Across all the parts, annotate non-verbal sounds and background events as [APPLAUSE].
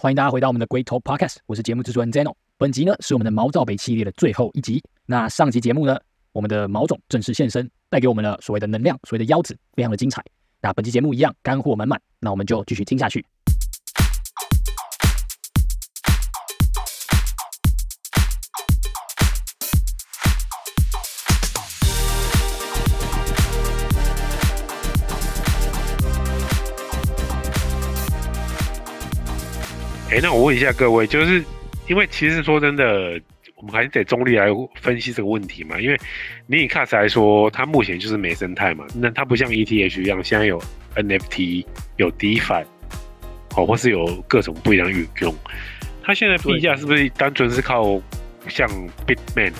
欢迎大家回到我们的 Great Talk Podcast，我是节目制作人 Zeno。本集呢是我们的毛躁北系列的最后一集。那上集节目呢，我们的毛总正式现身，带给我们了所谓的能量，所谓的腰子，非常的精彩。那本期节目一样干货满满，那我们就继续听下去。哎，那我问一下各位，就是因为其实说真的，我们还是得中立来分析这个问题嘛。因为你以 c a s 来说，它目前就是没生态嘛，那它不像 ETH 一样，现在有 NFT、有 DeFi，哦，或是有各种不一样的运用。它现在币价是不是单纯是靠像 Bitman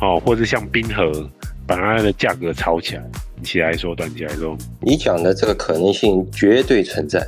哦，或者像冰河把它的价格炒起来？起来说，短期来说，你讲的这个可能性绝对存在。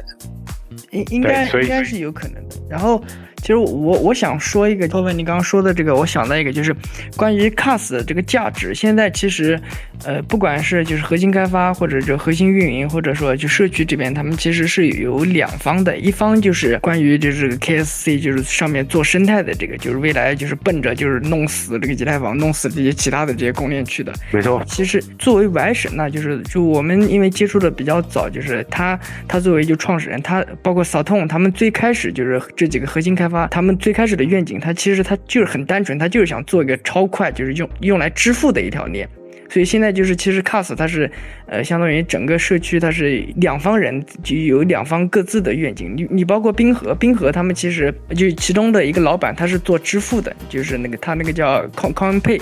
应应该应该是有可能的。然后，其实我我想说一个，后面你刚刚说的这个，我想到一个，就是关于 CAS 的这个价值。现在其实，呃，不管是就是核心开发，或者就核心运营，或者说就社区这边，他们其实是有两方的。一方就是关于就是 KSC，就是上面做生态的这个，就是未来就是奔着就是弄死这个以太坊，弄死这些其他的这些公链去的。没错。其实作为 Y 神呢，就是就我们因为接触的比较早，就是他他作为就创始人，他包括 Saton，他们最开始就是这几个核心开发，他们最开始的愿景，他其实他就是很单纯，他就是想做一个超快，就是用用来支付的一条链。所以现在就是其实 CAS 它是呃相当于整个社区它是两方人就有两方各自的愿景。你你包括冰河，冰河他们其实就其中的一个老板他是做支付的，就是那个他那个叫 Con Con Pay。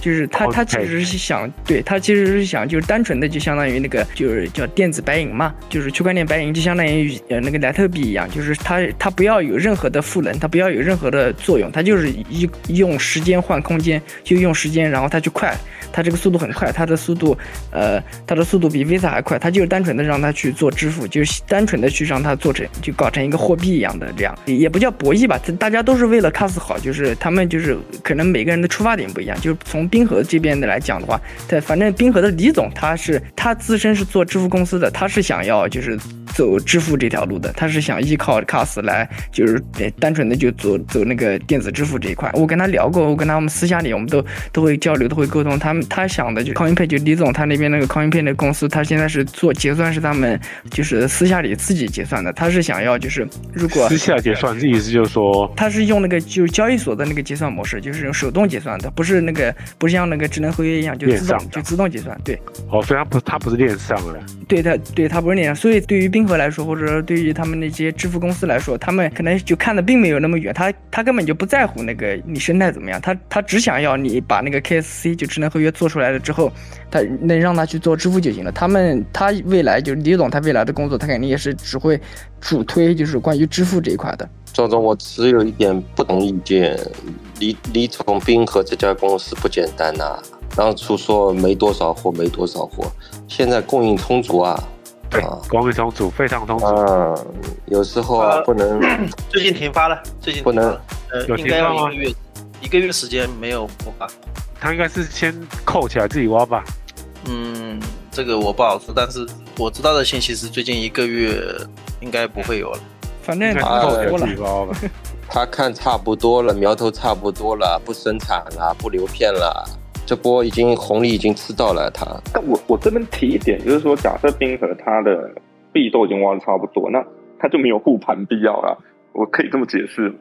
就是他，他其实是想，对他其实是想，就是单纯的就相当于那个，就是叫电子白银嘛，就是区块链白银，就相当于呃那个莱特币一样，就是它它不要有任何的赋能，它不要有任何的作用，它就是一用时间换空间，就用时间，然后它就快，它这个速度很快，它的速度，呃，它的速度比 Visa 还快，它就是单纯的让它去做支付，就是单纯的去让它做成，就搞成一个货币一样的这样，也不叫博弈吧，大家都是为了 CAS 好，就是他们就是可能每个人的出发点不一样，就是从。冰河这边的来讲的话，对，反正冰河的李总他是他自身是做支付公司的，他是想要就是走支付这条路的，他是想依靠 CAS 来就是单纯的就走走那个电子支付这一块。我跟他聊过，我跟他们私下里我们都都会交流，都会沟通。他们他想的就 CoinPay 就李总他那边那个 CoinPay 的公司，他现在是做结算是他们就是私下里自己结算的，他是想要就是如果私下结算，这意思就是说他是用那个就是交易所的那个结算模式，就是用手动结算的，不是那个。不像那个智能合约一样，就自动就自动结算。对，哦，所以它不，它不是链上的。对它，对它不是链上。所以对于冰河来说，或者说对于他们那些支付公司来说，他们可能就看的并没有那么远。他他根本就不在乎那个你生态怎么样，他他只想要你把那个 KSC 就智能合约做出来了之后，他能让他去做支付就行了。他们他未来就李总，他未来的工作，他肯定也是只会主推就是关于支付这一块的。赵总，我持有一点不同意见。李李总冰河这家公司不简单呐，当初说没多少货，没多少货，现在供应充足啊。对，供应充足，非常充足。嗯，有时候啊不能。[CLEARS THROAT] 最近停发了，最近不能。呃，应该要一个月，一个月时间没有复发。他应该是先扣起来自己挖吧。嗯，这个我不好说，但是我知道的信息是最近一个月应该不会有了。反正扣多了。[LAUGHS] 他看差不多了，苗头差不多了，不生产了，不留片了，这波已经红利已经吃到了。他，但我我这边提一点，就是说，假设冰河他的币都已经挖的差不多，那他就没有护盘必要了。我可以这么解释？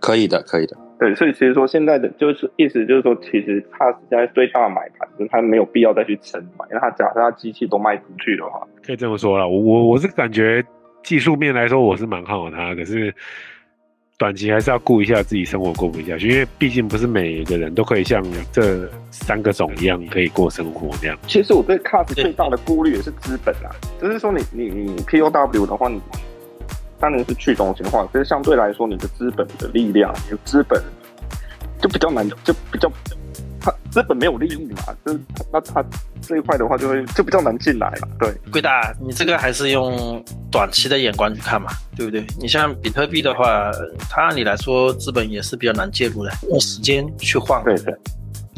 可以的，可以的。对，所以其实说现在的就是意思就是说，其实它现在最大的买盘，就是它没有必要再去撑买，因为它假设它机器都卖出去的话，可以这么说了。我我我是感觉技术面来说，我是蛮看好它，可是。短期还是要顾一下自己生活过不下去，因为毕竟不是每个人都可以像这三个种一样可以过生活这样。其实我对 CAS 最大的顾虑也是资本啊，就是说你你你 POW 的话，你当然是去中心化，可是相对来说你的资本的力量，你的资本就比较难，就比较。它资本没有利益嘛，就是那它这一块的话就会就比较难进来了。对，贵大，你这个还是用短期的眼光去看嘛，对不对？你像比特币的话，它按理来说资本也是比较难介入的，用时间去换。对对，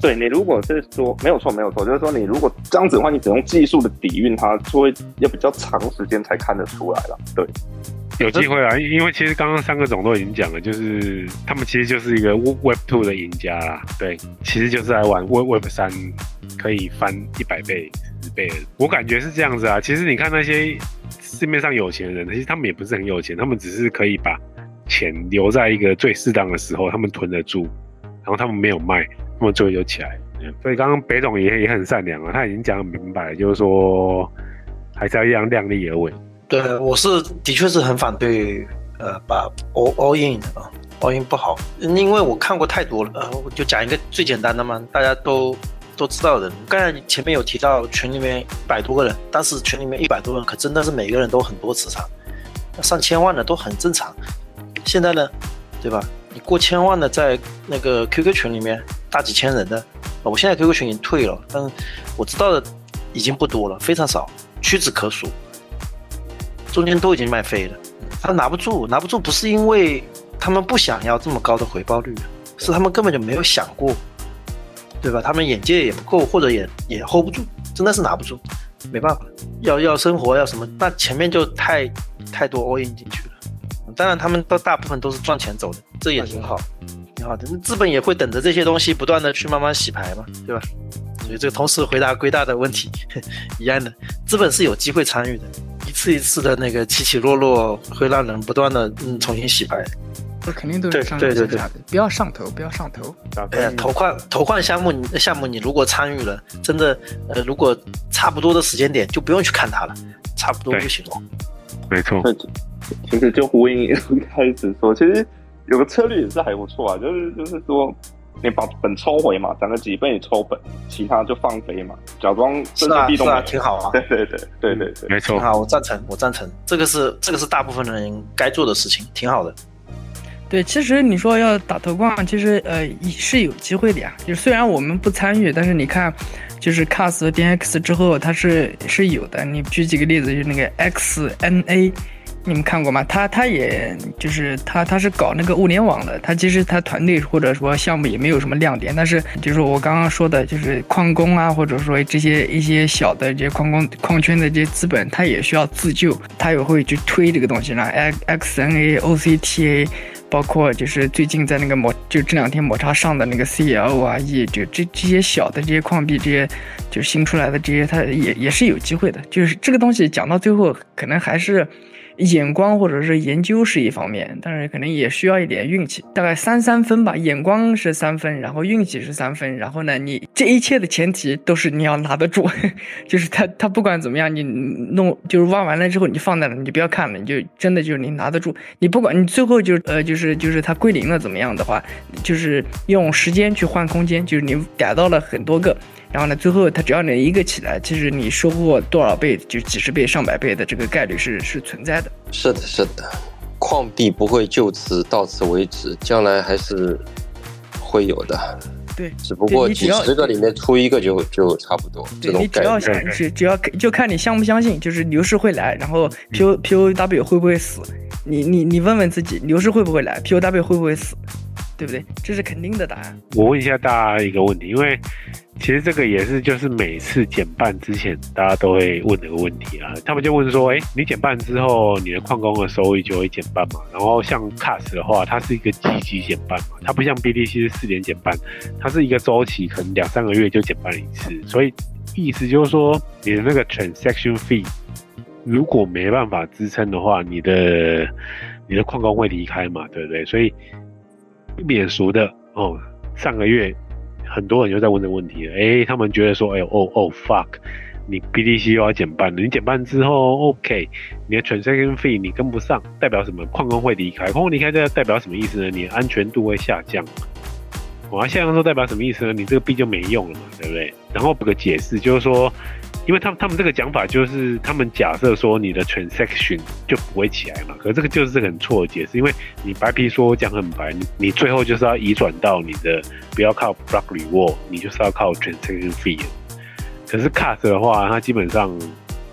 对你如果是说没有错没有错，就是说你如果这样子的话，你只用技术的底蕴，它就会要比较长时间才看得出来了。对。[LAUGHS] 有机会啊，因为其实刚刚三个总都已经讲了，就是他们其实就是一个 Web Two 的赢家啦，对，其实就是来玩 Web Web 三可以翻一百倍、十倍的，我感觉是这样子啊。其实你看那些市面上有钱人，其实他们也不是很有钱，他们只是可以把钱留在一个最适当的时候，他们囤得住，然后他们没有卖，他们最后就起来。所以刚刚北总也也很善良啊，他已经讲很明白，就是说还是要一样量力而为。对，我是的确是很反对，呃，把 all all in 啊，all in 不好，因为我看过太多了。呃，我就讲一个最简单的嘛，大家都都知道的。刚才前面有提到群里面一百多个人，但是群里面一百多人可真的是每个人都很多磁场，上千万的都很正常。现在呢，对吧？你过千万的在那个 QQ 群里面大几千人的，我现在 QQ 群已经退了，但我知道的已经不多了，非常少，屈指可数。中间都已经卖飞了，他拿不住，拿不住不是因为他们不想要这么高的回报率，是他们根本就没有想过，对吧？他们眼界也不够，或者也也 hold 不住，真的是拿不住，没办法，要要生活要什么，那前面就太太多 all in 进去了。当然，他们都大部分都是赚钱走的，这也挺好，挺好的。资本也会等着这些东西不断的去慢慢洗牌嘛，对吧？所以这个同时回答归大的问题 [LAUGHS] 一样的，资本是有机会参与的。一次一次的那个起起落落，会让人不断的嗯重新洗牌。这肯定都是上上下下的，不要上头，不要上头。哎呀，投矿投矿项目，项目你如果参与了，真的呃，如果差不多的时间点，就不用去看它了，差不多就行了。没错。其实就呼应一 [LAUGHS] 开始说，其实有个策略也是还不错啊，就是就是说。你把本抽回嘛，涨了几倍你抽本，其他就放飞嘛，假装是啊是啊，挺好啊。[LAUGHS] 对对对对对对，没错。好，我赞成，我赞成，这个是这个是大部分人该做的事情，挺好的。对，其实你说要打头冠，其实呃是有机会的呀。就虽然我们不参与，但是你看，就是 CAS 和 DX 之后，它是是有的。你举几个例子，就是那个 XNA。你们看过吗？他他也就是他他是搞那个物联网的，他其实他团队或者说项目也没有什么亮点，但是就是我刚刚说的，就是矿工啊，或者说这些一些小的这些矿工矿圈的这些资本，他也需要自救，他也会去推这个东西呢。X X N A O C T A，包括就是最近在那个抹就这两天抹茶上的那个 C L 啊 E，就这这些小的这些矿币，这些就新出来的这些，它也也是有机会的。就是这个东西讲到最后，可能还是。眼光或者是研究是一方面，但是可能也需要一点运气，大概三三分吧。眼光是三分，然后运气是三分，然后呢，你这一切的前提都是你要拿得住，[LAUGHS] 就是他他不管怎么样，你弄就是挖完了之后你放在那，你就不要看了，你就真的就是你拿得住。你不管你最后就呃就是就是它归零了怎么样的话，就是用时间去换空间，就是你逮到了很多个。然后呢，最后它只要能一个起来，其实你收获多少倍，就几十倍、上百倍的这个概率是是存在的。是的，是的，矿币不会就此到此为止，将来还是会有的。对，只不过几十个里面出一个就就差不多。对你只要想只只要就看你相不相信，就是牛市会来，然后 P O P O W 会不会死？你你你问问自己，牛市会不会来？P O W 会不会死？对不对？这是肯定的答案。我问一下大家一个问题，因为。其实这个也是，就是每次减半之前，大家都会问的个问题啊。他们就问说：“哎，你减半之后，你的矿工的收益就会减半嘛？”然后像 CAS 的话，它是一个积极减半嘛，它不像 BTC 是四年减半，它是一个周期，可能两三个月就减半一次。所以意思就是说，你的那个 transaction fee 如果没办法支撑的话，你的你的矿工会离开嘛，对不对？所以免俗的哦，上个月。很多人就在问这个问题了，哎，他们觉得说，哎呦，哦哦，fuck，你 BTC 又要减半了，你减半之后，OK，你的 transaction fee 你跟不上，代表什么？矿工会离开，矿工离开这代表什么意思呢？你的安全度会下降。我要下降之后代表什么意思呢？你这个币就没用了嘛，对不对？然后补个解释，就是说。因为他们他们这个讲法就是他们假设说你的 transaction 就不会起来嘛，可是这个就是这个很错的解释，因为你白皮说讲很白，你你最后就是要移转到你的不要靠 block reward，你就是要靠 transaction fee。可是 cut 的话，它基本上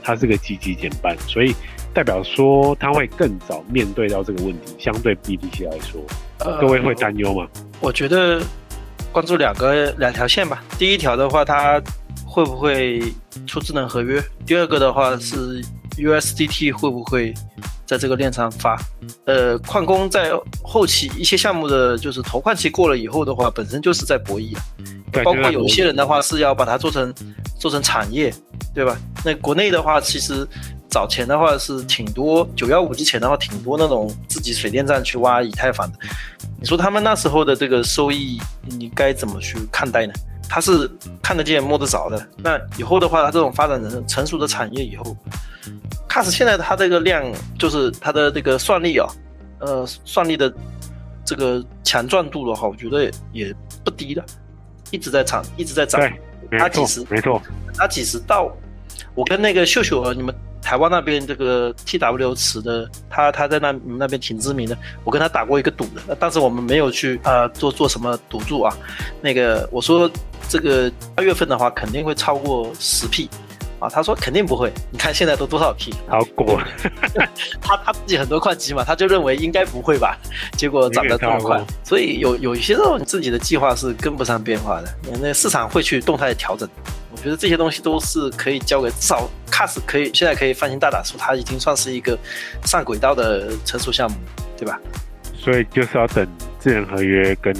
它是个积极减半，所以代表说它会更早面对到这个问题，相对 BTC 来说，各位会担忧吗？我觉得关注两个两条线吧，第一条的话它。会不会出智能合约？第二个的话是 USDT 会不会在这个链上发。呃，矿工在后期一些项目的就是投矿期过了以后的话，本身就是在博弈啊。包括有些人的话是要把它做成做成产业，对吧？那国内的话，其实早前的话是挺多九幺五之前的话，挺多那种自己水电站去挖以太坊的。你说他们那时候的这个收益，你该怎么去看待呢？它是看得见摸得着的。那以后的话，它这种发展成成熟的产业以后 c a s 现在它这个量就是它的这个算力啊，呃，算力的这个强壮度的话，我觉得也不低的，一直在涨，一直在涨。它几十没错，它几十到，我跟那个秀秀，你们台湾那边这个 TW 池的，他他在那你们那边挺知名的，我跟他打过一个赌的，但是我们没有去呃做做什么赌注啊。那个我说这个八月份的话肯定会超过十 P。啊，他说肯定不会，你看现在都多少 P？好过，[LAUGHS] 他他自己很多块机嘛，他就认为应该不会吧，结果涨得这么快所以有有一些这种自己的计划是跟不上变化的，那市场会去动态的调整。我觉得这些东西都是可以交给至少 CAS 可以现在可以放心大胆说，它已经算是一个上轨道的成熟项目，对吧？所以就是要等智能合约跟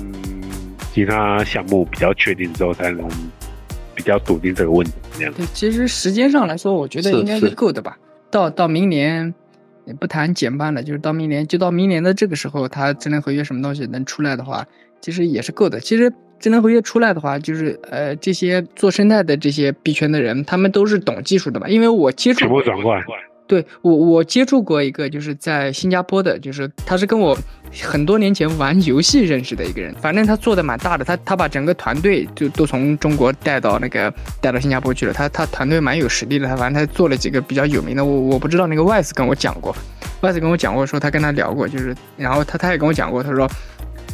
其他项目比较确定之后，才能比较笃定这个问题。这样对，其实时间上来说，我觉得应该是是够的吧。到到明年，也不谈减半了，就是到明年，就到明年的这个时候，它智能合约什么东西能出来的话，其实也是够的。其实智能合约出来的话，就是呃，这些做生态的这些币圈的人，他们都是懂技术的吧。因为我接触全部转过来，对我，我接触过一个，就是在新加坡的，就是他是跟我很多年前玩游戏认识的一个人，反正他做的蛮大的，他他把整个团队就都从中国带到那个带到新加坡去了，他他团队蛮有实力的，他反正他做了几个比较有名的，我我不知道那个 Wise 跟我讲过，Wise 跟我讲过说他跟他聊过，就是然后他他也跟我讲过，他说。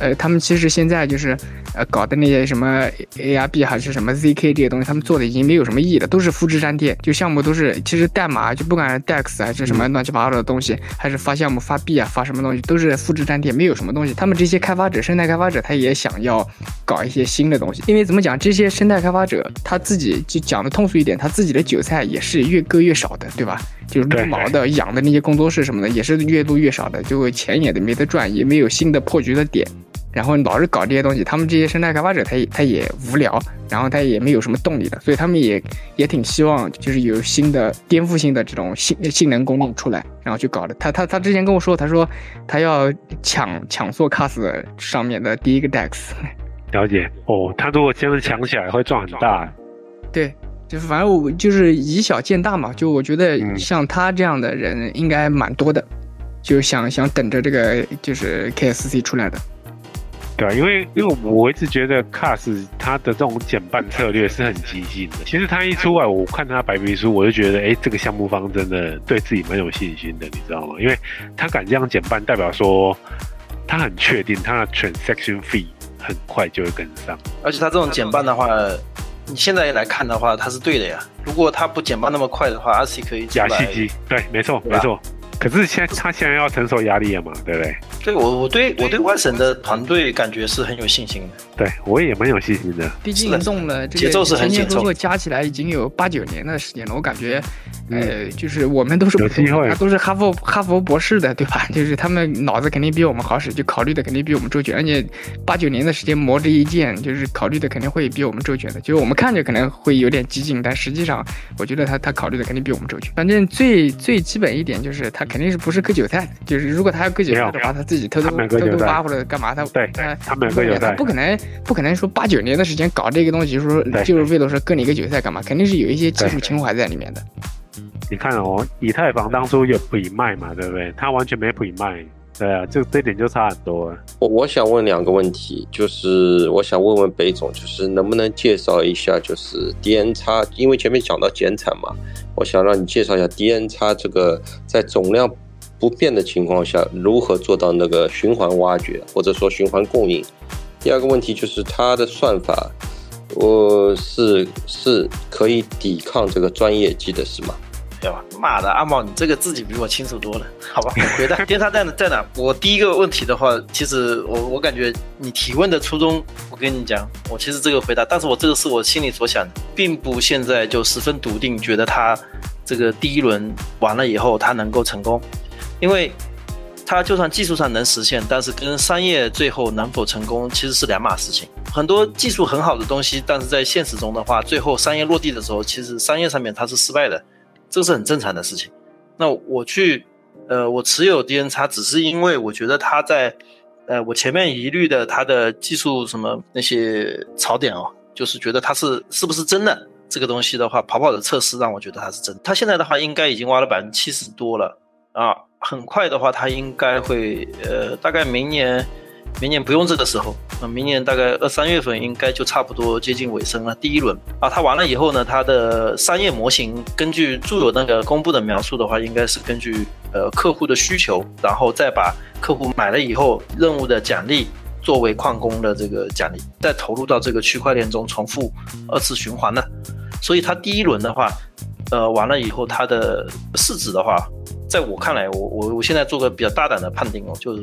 呃，他们其实现在就是，呃，搞的那些什么 ARB 还是什么 ZK 这些东西，他们做的已经没有什么意义了，都是复制粘贴，就项目都是，其实代码就不管是 DEX 还是什么乱七八糟的东西，还是发项目发币啊，发什么东西，都是复制粘贴，没有什么东西。他们这些开发者、生态开发者，他也想要搞一些新的东西，因为怎么讲，这些生态开发者他自己就讲的通俗一点，他自己的韭菜也是越割越少的，对吧？就是撸毛的、养的那些工作室什么的，也是越撸越少的，就钱也没得赚，也没有新的破局的点。然后老是搞这些东西，他们这些生态开发者他也他也无聊，然后他也没有什么动力的，所以他们也也挺希望就是有新的颠覆性的这种性性能功能出来，然后去搞的。他他他之前跟我说，他说他要抢抢做 CAS 上面的第一个 DEX，[LAUGHS] 了解哦。他如果这样抢起来，会赚很大。对。就是反正我就是以小见大嘛，就我觉得嗯像他这样的人应该蛮多的，就想想等着这个就是 KSC 出来的。对啊，因为因为我一直觉得 CAS 它的这种减半策略是很激进的。其实他一出来，我看他白皮书，我就觉得，哎，这个项目方真的对自己蛮有信心的，你知道吗？因为他敢这样减半，代表说他很确定他的 transaction fee 很快就会跟上。而且他这种减半的话，你现在来看的话，他是对的呀。如果他不减半那么快的话，RC 可以出来亚细机，对，没错，没错。可是现在他现在要承受压力了嘛，对不对？对我我对我对外省的团队感觉是很有信心的。对我也蛮有信心的。毕竟是的动了这节奏个是很紧凑前前后后加起来已经有八九年的时间了，我感觉，呃，就是我们都是有机会他都是哈佛哈佛博士的，对吧？[LAUGHS] 就是他们脑子肯定比我们好使，就考虑的肯定比我们周全，而且八九年的时间磨这一剑，就是考虑的肯定会比我们周全的。就是我们看着可能会有点激进，但实际上我觉得他他考虑的肯定比我们周全。反正最最基本一点就是他肯定是不是割韭菜，就是如果他要割韭菜的话，他自己偷偷偷偷挖或者干嘛，他对他他们有割韭菜他不可能不可能说八九年的时间搞这个东西，说就是为了说割你个韭菜干嘛？肯定是有一些技术情怀在里面的。你看哦，以太坊当初有普卖嘛，对不对？他完全没普卖，对啊，这这点就差很多了。我我想问两个问题，就是我想问问北总，就是能不能介绍一下，就是 DN 叉，因为前面讲到减产嘛，我想让你介绍一下 DN 叉这个在总量不变的情况下，如何做到那个循环挖掘，或者说循环供应。第二个问题就是它的算法，我是是可以抵抗这个专业级的是吗？对吧妈的，阿茂，你这个自己比我清楚多了，好吧？我回答，天差在哪在哪？我第一个问题的话，其实我我感觉你提问的初衷，我跟你讲，我其实这个回答，但是我这个是我心里所想的，并不现在就十分笃定，觉得他这个第一轮完了以后他能够成功。因为它就算技术上能实现，但是跟商业最后能否成功其实是两码事情。很多技术很好的东西，但是在现实中的话，最后商业落地的时候，其实商业上面它是失败的，这个是很正常的事情。那我去，呃，我持有 D N 叉，只是因为我觉得它在，呃，我前面疑虑的它的技术什么那些槽点哦，就是觉得它是是不是真的这个东西的话，跑跑的测试让我觉得它是真。它现在的话应该已经挖了百分之七十多了啊，很快的话它应该会，呃，大概明年。明年不用这个时候，那明年大概二三月份应该就差不多接近尾声了。第一轮啊，它完了以后呢，它的商业模型根据著有那个公布的描述的话，应该是根据呃客户的需求，然后再把客户买了以后任务的奖励作为矿工的这个奖励，再投入到这个区块链中重复二次循环的。所以它第一轮的话，呃完了以后，它的市值的话，在我看来，我我我现在做个比较大胆的判定哦，就是。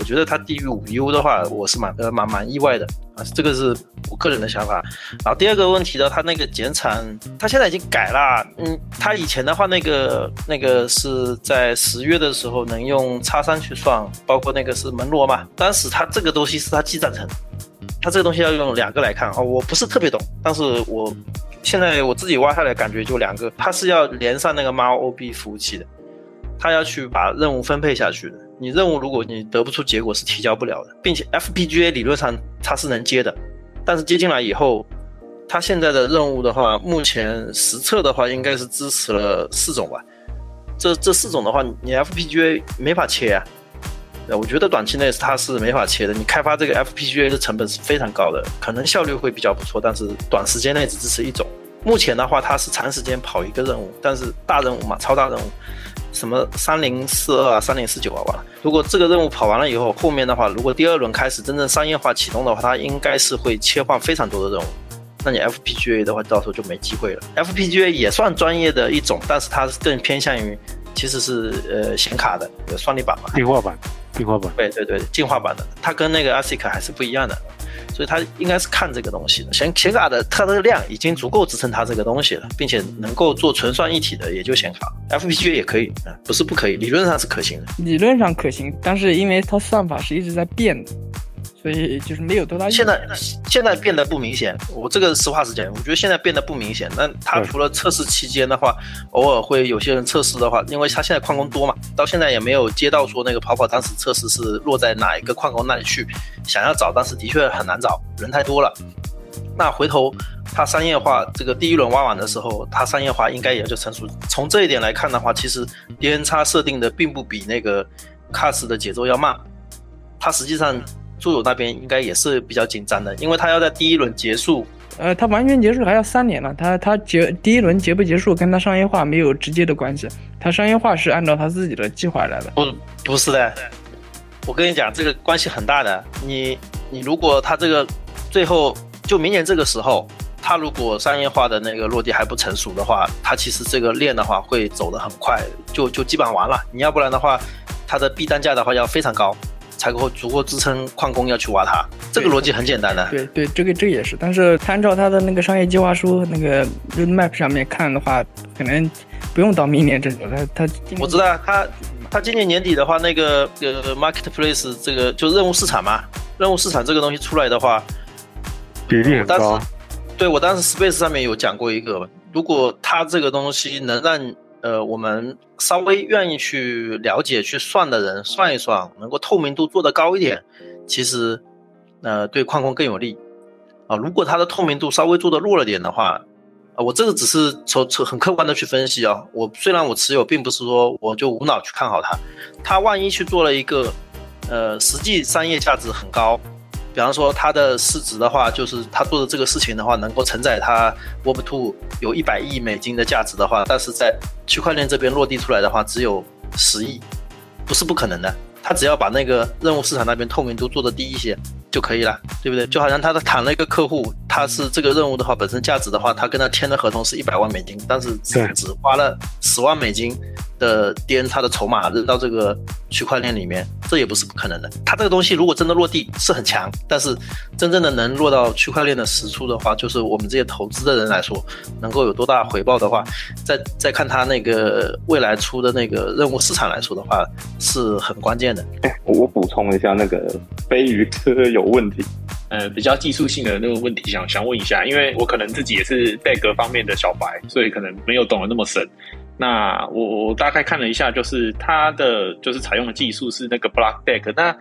我觉得它低于五 U 的话，我是蛮呃蛮蛮意外的啊，这个是我个人的想法。然后第二个问题呢，它那个减产，它现在已经改了。嗯，它以前的话，那个那个是在十月的时候能用叉三去算，包括那个是门罗嘛。当时它这个东西是它基站层，它这个东西要用两个来看啊，我不是特别懂，但是我现在我自己挖下来感觉就两个，它是要连上那个 mob 服务器的，它要去把任务分配下去的。你任务如果你得不出结果是提交不了的，并且 FPGA 理论上它是能接的，但是接进来以后，它现在的任务的话，目前实测的话应该是支持了四种吧，这这四种的话你 FPGA 没法切啊，我觉得短期内它是没法切的，你开发这个 FPGA 的成本是非常高的，可能效率会比较不错，但是短时间内只支持一种，目前的话它是长时间跑一个任务，但是大任务嘛，超大任务。什么三零四二啊，三零四九啊，完了。如果这个任务跑完了以后，后面的话，如果第二轮开始真正商业化启动的话，它应该是会切换非常多的任务。那你 FPGA 的话，到时候就没机会了。FPGA 也算专业的一种，但是它更偏向于其实是呃显卡的算力板嘛，进化版，进化版。对对对，进化版的，它跟那个 ASIC 还是不一样的。所以它应该是看这个东西的，显显卡的它的量已经足够支撑它这个东西了，并且能够做纯算一体的也就显卡，FPGA 也可以，不是不可以，理论上是可行的。理论上可行，但是因为它算法是一直在变的。所以就是没有多大。现在现在变得不明显，我这个实话实讲，我觉得现在变得不明显。那它除了测试期间的话，偶尔会有些人测试的话，因为它现在矿工多嘛，到现在也没有接到说那个跑跑当时测试是落在哪一个矿工那里去，想要找，但是的确很难找，人太多了。那回头它商业化这个第一轮挖完的时候，它商业化应该也就成熟。从这一点来看的话，其实 D N 叉设定的并不比那个 Cars 的节奏要慢，它实际上。住友那边应该也是比较紧张的，因为他要在第一轮结束，呃，他完全结束还要三年呢。他他结第一轮结不结束跟他商业化没有直接的关系，他商业化是按照他自己的计划来的。不，不是的，我跟你讲，这个关系很大的。你你如果他这个最后就明年这个时候，他如果商业化的那个落地还不成熟的话，他其实这个链的话会走得很快，就就基本上完了。你要不然的话，它的币单价的话要非常高。才够足够支撑矿工要去挖它，这个逻辑很简单的。对对，这个这也是，但是参照他的那个商业计划书那个 roadmap 上面看的话，可能不用到明年这个。他他我知道他他今年年底的话，那个呃 marketplace 这个就任务市场嘛，任务市场这个东西出来的话，比例很高。对我当时 space 上面有讲过一个，如果他这个东西能让。呃，我们稍微愿意去了解、去算的人算一算，能够透明度做得高一点，其实，呃，对矿工更有利啊。如果它的透明度稍微做得弱了点的话，啊，我这个只是从从很客观的去分析啊。我虽然我持有，并不是说我就无脑去看好它，它万一去做了一个，呃，实际商业价值很高。比方说，它的市值的话，就是他做的这个事情的话，能够承载它 Web Two 有一百亿美金的价值的话，但是在区块链这边落地出来的话，只有十亿，不是不可能的。他只要把那个任务市场那边透明度做得低一些就可以了，对不对？就好像他的谈了一个客户，他是这个任务的话，本身价值的话，他跟他签的合同是一百万美金，但是只只花了十万美金，的 DN 差的筹码扔到这个区块链里面，这也不是不可能的。它这个东西如果真的落地是很强，但是真正的能落到区块链的实处的话，就是我们这些投资的人来说，能够有多大回报的话，再再看它那个未来出的那个任务市场来说的话，是很关键的。我补充一下，那个飞鱼车有问题。呃，比较技术性的那个问题，想想问一下，因为我可能自己也是 DEG 方面的小白，所以可能没有懂得那么深。那我我大概看了一下，就是它的就是采用的技术是那个 Block Deck。那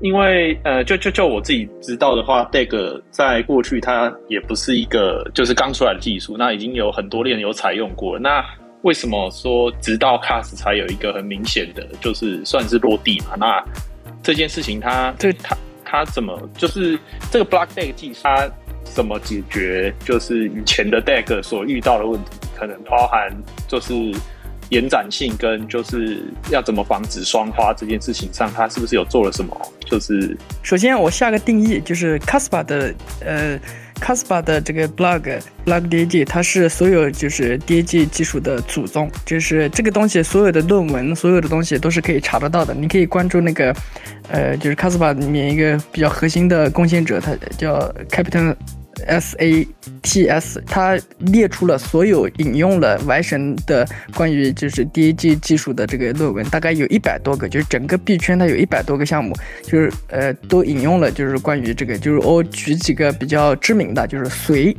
因为呃，就就就我自己知道的话，Deck 在过去它也不是一个就是刚出来的技术，那已经有很多链有采用过。那为什么说直到 Cast 才有一个很明显的，就是算是落地嘛？那这件事情它这它。它怎么就是这个 block deck 技术，它怎么解决就是以前的 deck 所遇到的问题？可能包含就是延展性跟就是要怎么防止双花这件事情上，它是不是有做了什么？就是首先我下个定义，就是 Caspa 的呃。Caspa 的这个 blog blog DAG，它是所有就是 DAG 技术的祖宗，就是这个东西所有的论文，所有的东西都是可以查得到的。你可以关注那个，呃，就是 Caspa 里面一个比较核心的贡献者，他叫 Captain。S A T S，它列出了所有引用了 Y 神的关于就是 D A G 技术的这个论文，大概有一百多个，就是整个币圈它有一百多个项目，就是呃都引用了，就是关于这个，就是我举几个比较知名的，就是随，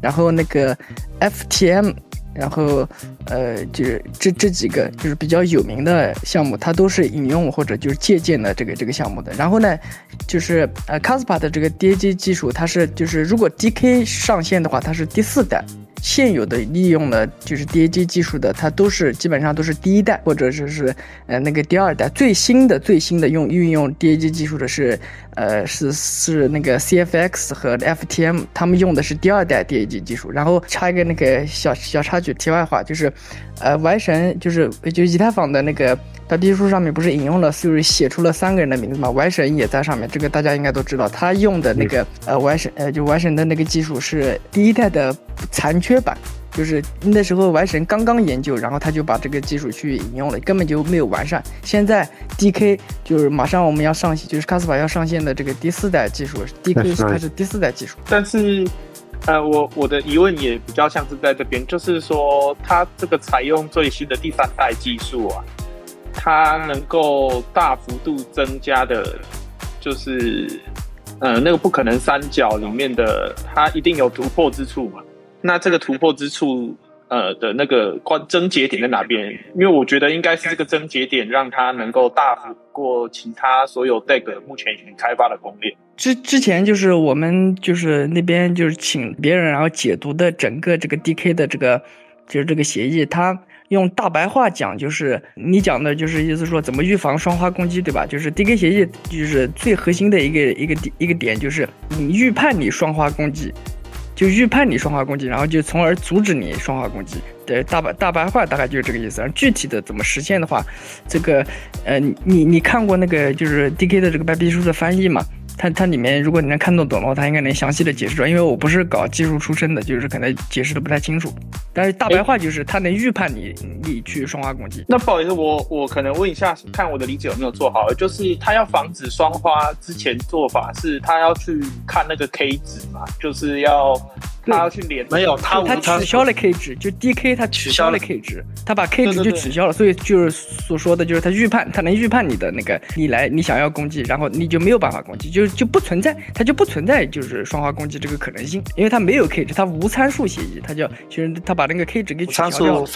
然后那个 F T M。然后，呃，就是这这几个就是比较有名的项目，它都是引用或者就是借鉴的这个这个项目的。然后呢，就是呃 c a s p a 的这个 DAG 技术，它是就是如果 DK 上线的话，它是第四代。现有的利用了就是 DAG 技术的，它都是基本上都是第一代或者说是呃那个第二代。最新的最新的用运用 DAG 技术的是呃是是那个 CFX 和 FTM，他们用的是第二代 DAG 技术。然后插一个那个小小插曲，题外话就是，呃，Y 神就是就以太坊的那个。白皮书上面不是引用了，就是写出了三个人的名字嘛？Y 神也在上面，这个大家应该都知道。他用的那个呃 Y 神呃就 Y 神的那个技术是第一代的残缺版，就是那时候 Y 神刚刚研究，然后他就把这个技术去引用了，根本就没有完善。现在 DK 就是马上我们要上线，就是卡斯法要上线的这个第四代技术，DK 它是第四代技术。但是呃我我的疑问也比较像是在这边，就是说它这个采用最新的第三代技术啊。它能够大幅度增加的，就是，呃，那个不可能三角里面的，它一定有突破之处嘛？那这个突破之处，呃的那个关症结点在哪边？因为我觉得应该是这个症结点，让它能够大幅过其他所有这个目前已经开发的攻略。之之前就是我们就是那边就是请别人然后解读的整个这个 DK 的这个就是这个协议，它。用大白话讲，就是你讲的，就是意思说怎么预防双花攻击，对吧？就是 DK 协议，就是最核心的一个一个一个点，就是你预判你双花攻击，就预判你双花攻击，然后就从而阻止你双花攻击。对，大白大白话大概就是这个意思。具体的怎么实现的话，这个呃，你你看过那个就是 DK 的这个白皮书的翻译吗？它它里面，如果你能看懂懂的话，它应该能详细的解释出来。因为我不是搞技术出身的，就是可能解释的不太清楚。但是大白话就是它能预判你你去双花攻击。那不好意思，我我可能问一下，看我的理解有没有做好？就是他要防止双花之前做法是，他要去看那个 K 值嘛，就是要。他要去连没有他他取消了 K 值，就 DK 他取消了 K 值，他把 K 值就取消了，所以就是所说的就是他预判，他能预判你的那个你来你想要攻击，然后你就没有办法攻击，就就不存在，他就不存在就是双花攻击这个可能性，因为他没有 K 值，他无参数协议，他叫其实他把那个 K 值给取消掉了。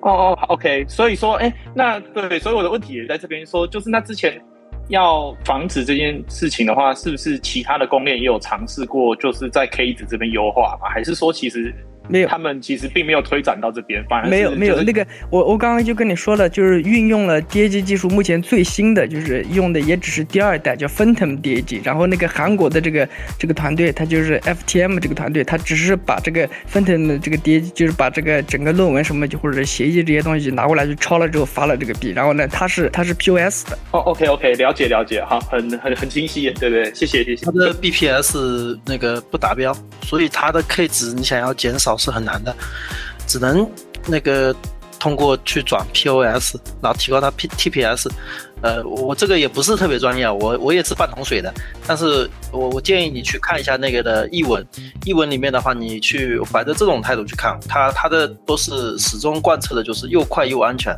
哦哦，OK，所以说哎，那对，所以我的问题也在这边说，就是那之前。要防止这件事情的话，是不是其他的公链也有尝试过，就是在 K 值这边优化嘛？还是说其实？没有，他们其实并没有推展到这边，反而没有没有那个，我我刚刚就跟你说了，就是运用了 DAG 技术，目前最新的就是用的也只是第二代，叫 Phantom DAG。然后那个韩国的这个这个团队，他就是 FTM 这个团队，他只是把这个 Phantom 的这个 DAG，就是把这个整个论文什么就或者协议这些东西拿过来就抄了之后发了这个币。然后呢，他是他是 POS 的。哦，OK OK，了解了解，哈，很很很清晰，对不对？谢谢谢谢。他的 BPS 那个不达标，所以他的 K 值你想要减少。是很难的，只能那个通过去转 POS，然后提高它 P TPS。呃，我这个也不是特别专业，我我也是半桶水的。但是我我建议你去看一下那个的译文，译文里面的话，你去怀着这种态度去看，它它的都是始终贯彻的就是又快又安全。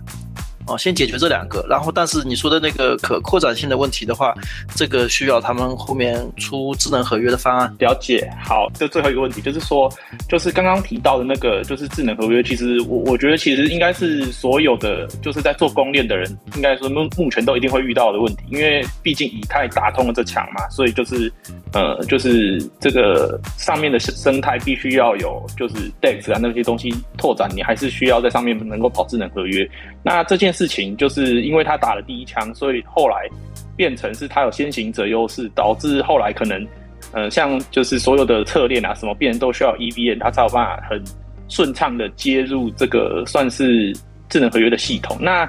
哦，先解决这两个，然后但是你说的那个可扩展性的问题的话，这个需要他们后面出智能合约的方案。了解，好，这最后一个问题就是说，就是刚刚提到的那个，就是智能合约，其实我我觉得其实应该是所有的就是在做公链的人，应该说目目前都一定会遇到的问题，因为毕竟以太打通了这墙嘛，所以就是呃，就是这个上面的生态必须要有，就是 DEX 啊那些东西拓展，你还是需要在上面能够跑智能合约。那这件事情就是因为他打了第一枪，所以后来变成是他有先行者优势，导致后来可能，呃，像就是所有的侧链啊什么，变都需要 EVM，他才有办法很顺畅的接入这个算是智能合约的系统。那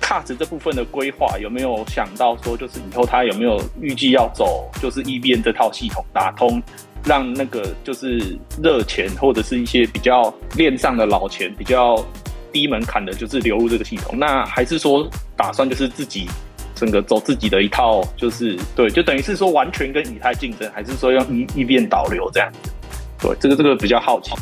Cars 这部分的规划有没有想到说，就是以后他有没有预计要走就是 EVM 这套系统打通，让那个就是热钱或者是一些比较链上的老钱比较。低门槛的就是流入这个系统，那还是说打算就是自己整个走自己的一套，就是对，就等于是说完全跟以太竞争，还是说要一一边导流这样子？对，这个这个比较好奇。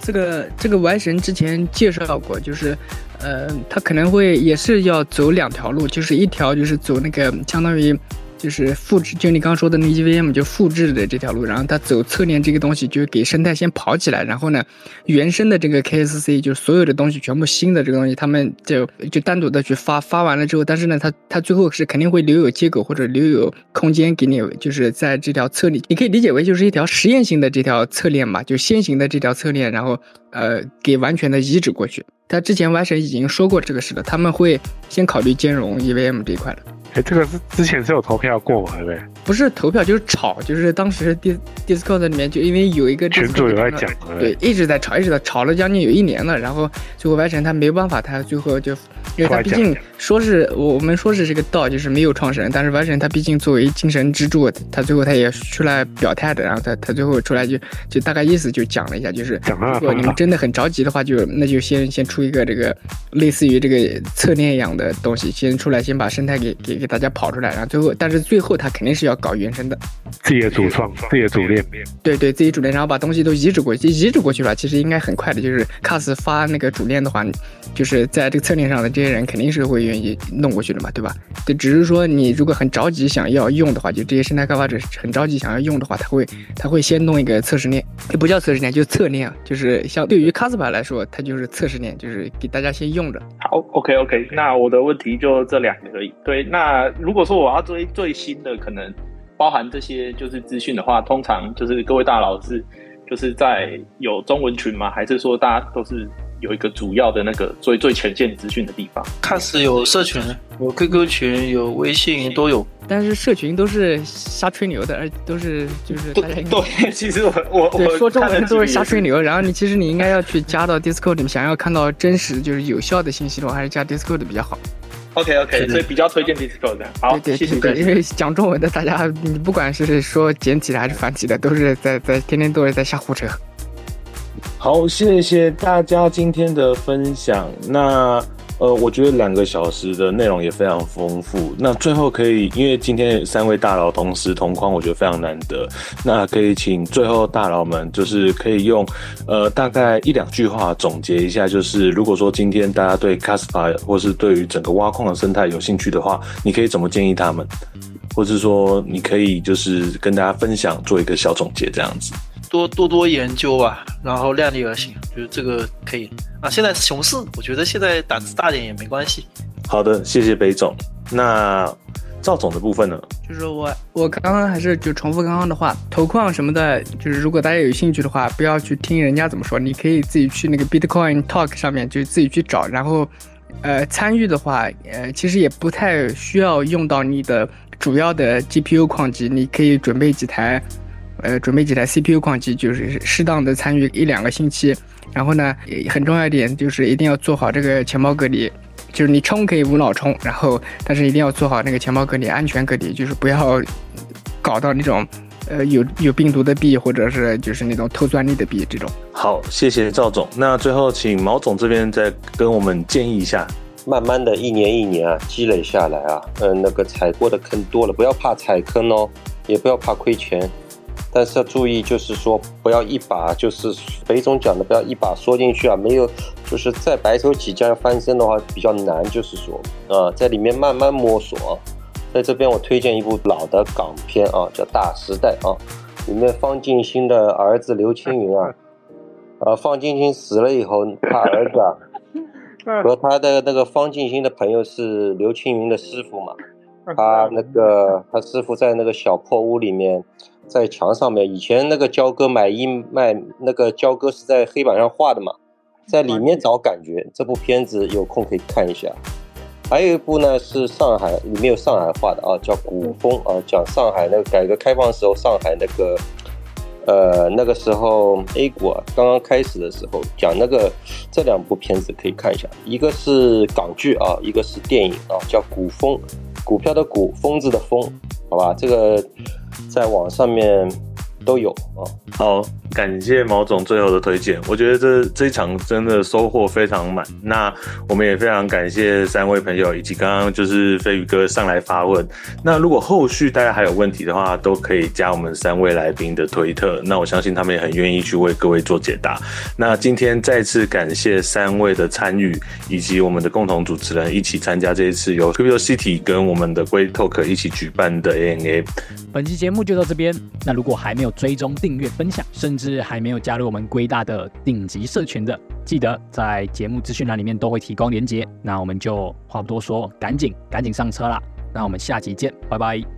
这个这个 Y 神之前介绍过，就是呃，他可能会也是要走两条路，就是一条就是走那个相当于。就是复制，就你刚刚说的那 EVM 就复制的这条路，然后它走侧链这个东西，就给生态先跑起来，然后呢，原生的这个 KSC 就是所有的东西全部新的这个东西，他们就就单独的去发，发完了之后，但是呢，它它最后是肯定会留有接口或者留有空间给你，就是在这条侧链，你可以理解为就是一条实验性的这条侧链嘛，就先行的这条侧链，然后呃给完全的移植过去。他之前 Y 神已经说过这个事了，他们会先考虑兼容 EVM 这一块的。哎，这个是之前是有投票过嘛，对不对？不是投票就是吵，就是当时 Dis Discord 里面就因为有一个群主有在讲，对，一直在吵，一直在吵了将近有一年了，然后最后 Y 神他没办法，他最后就因为他毕竟说是我们说是这个道就是没有创始人，但是完成他毕竟作为精神支柱，他最后他也出来表态的，然后他他最后出来就就大概意思就讲了一下，就是如果你们真的很着急的话，就那就先先出一个这个类似于这个侧链一样的东西，先出来先把生态给给给大家跑出来，然后最后但是最后他肯定是要。搞原生的，自己的主创，自己的主链，对对，自己主链，然后把东西都移植过去，移植过去了，其实应该很快的。就是 CAS 发那个主链的话，就是在这个侧链上的这人肯定是会愿意弄过去的嘛，对吧？对，只是说你如果很着急想要用的话，就这些生态开发者很着急想要用的话，他会他会先弄一个测试链，也不叫测试链，就是侧链，就是相对于 CASPA 来说，它就是测试链，就是给大家先用着。好，OK OK，那我的问题就这两个而已。对，那如果说我要追最新的，可能。包含这些就是资讯的话，通常就是各位大佬是就是在有中文群吗？还是说大家都是有一个主要的那个最最前线资讯的地方？看似有社群，有 QQ 群，有微信都有，但是社群都是瞎吹牛的，而都是就是大家对，[LAUGHS] 其实我我我说中文都是瞎吹牛。然后你其实你应该要去加到 Discord 里面，想要看到真实就是有效的信息的话，还是加 Discord 比较好。OK OK，所以比较推荐 Discord 的。好，谢谢因为讲中文的大家，你不管是说简体的还是繁体的，都是在在天天都是在瞎胡扯。好，谢谢大家今天的分享。那。呃，我觉得两个小时的内容也非常丰富。那最后可以，因为今天三位大佬同时同框，我觉得非常难得。那可以请最后大佬们，就是可以用呃大概一两句话总结一下，就是如果说今天大家对 Caspa 或是对于整个挖矿的生态有兴趣的话，你可以怎么建议他们？或者说你可以就是跟大家分享，做一个小总结这样子。多多多研究吧，然后量力而行，就是这个可以啊。现在是熊市，我觉得现在胆子大点也没关系。好的，谢谢北总。那赵总的部分呢？就是我，我刚刚还是就重复刚刚的话，投矿什么的，就是如果大家有兴趣的话，不要去听人家怎么说，你可以自己去那个 Bitcoin Talk 上面就自己去找。然后，呃，参与的话，呃，其实也不太需要用到你的主要的 GPU 矿机，你可以准备几台。呃，准备几台 CPU 矿机，就是适当的参与一两个星期。然后呢，很重要一点就是一定要做好这个钱包隔离，就是你充可以无脑充，然后但是一定要做好那个钱包隔离，安全隔离，就是不要搞到那种呃有有病毒的币，或者是就是那种偷专利的币这种。好，谢谢赵总。那最后请毛总这边再跟我们建议一下。慢慢的一年一年啊，积累下来啊，嗯，那个踩过的坑多了，不要怕踩坑哦，也不要怕亏钱，但是要注意，就是说不要一把，就是肥总讲的，不要一把缩进去啊，没有，就是在白手起家翻身的话比较难，就是说啊，在里面慢慢摸索。啊。在这边我推荐一部老的港片啊，叫《大时代》啊，里面方静心的儿子刘青云啊，啊，方静心死了以后，他儿子啊。和他的那个方静心的朋友是刘青云的师傅嘛？他那个他师傅在那个小破屋里面，在墙上面，以前那个焦哥买一卖那个焦哥是在黑板上画的嘛，在里面找感觉。这部片子有空可以看一下。还有一部呢是上海，里面有上海话的啊，叫《古风》啊，讲上海那个改革开放时候上海那个。呃，那个时候 A 股啊刚刚开始的时候，讲那个这两部片子可以看一下，一个是港剧啊，一个是电影啊，叫《古风》，股票的股，疯子的疯，好吧，这个在网上面都有啊。好。感谢毛总最后的推荐，我觉得这这一场真的收获非常满。那我们也非常感谢三位朋友以及刚刚就是飞宇哥上来发问。那如果后续大家还有问题的话，都可以加我们三位来宾的推特。那我相信他们也很愿意去为各位做解答。那今天再次感谢三位的参与，以及我们的共同主持人一起参加这一次由 Q Q City 跟我们的 Great Talk 一起举办的 A N A。本期节目就到这边。那如果还没有追踪、订阅、分享，甚至还没有加入我们龟大的顶级社群的，记得在节目资讯栏里面都会提供连接。那我们就话不多说，赶紧赶紧上车啦！那我们下集见，拜拜。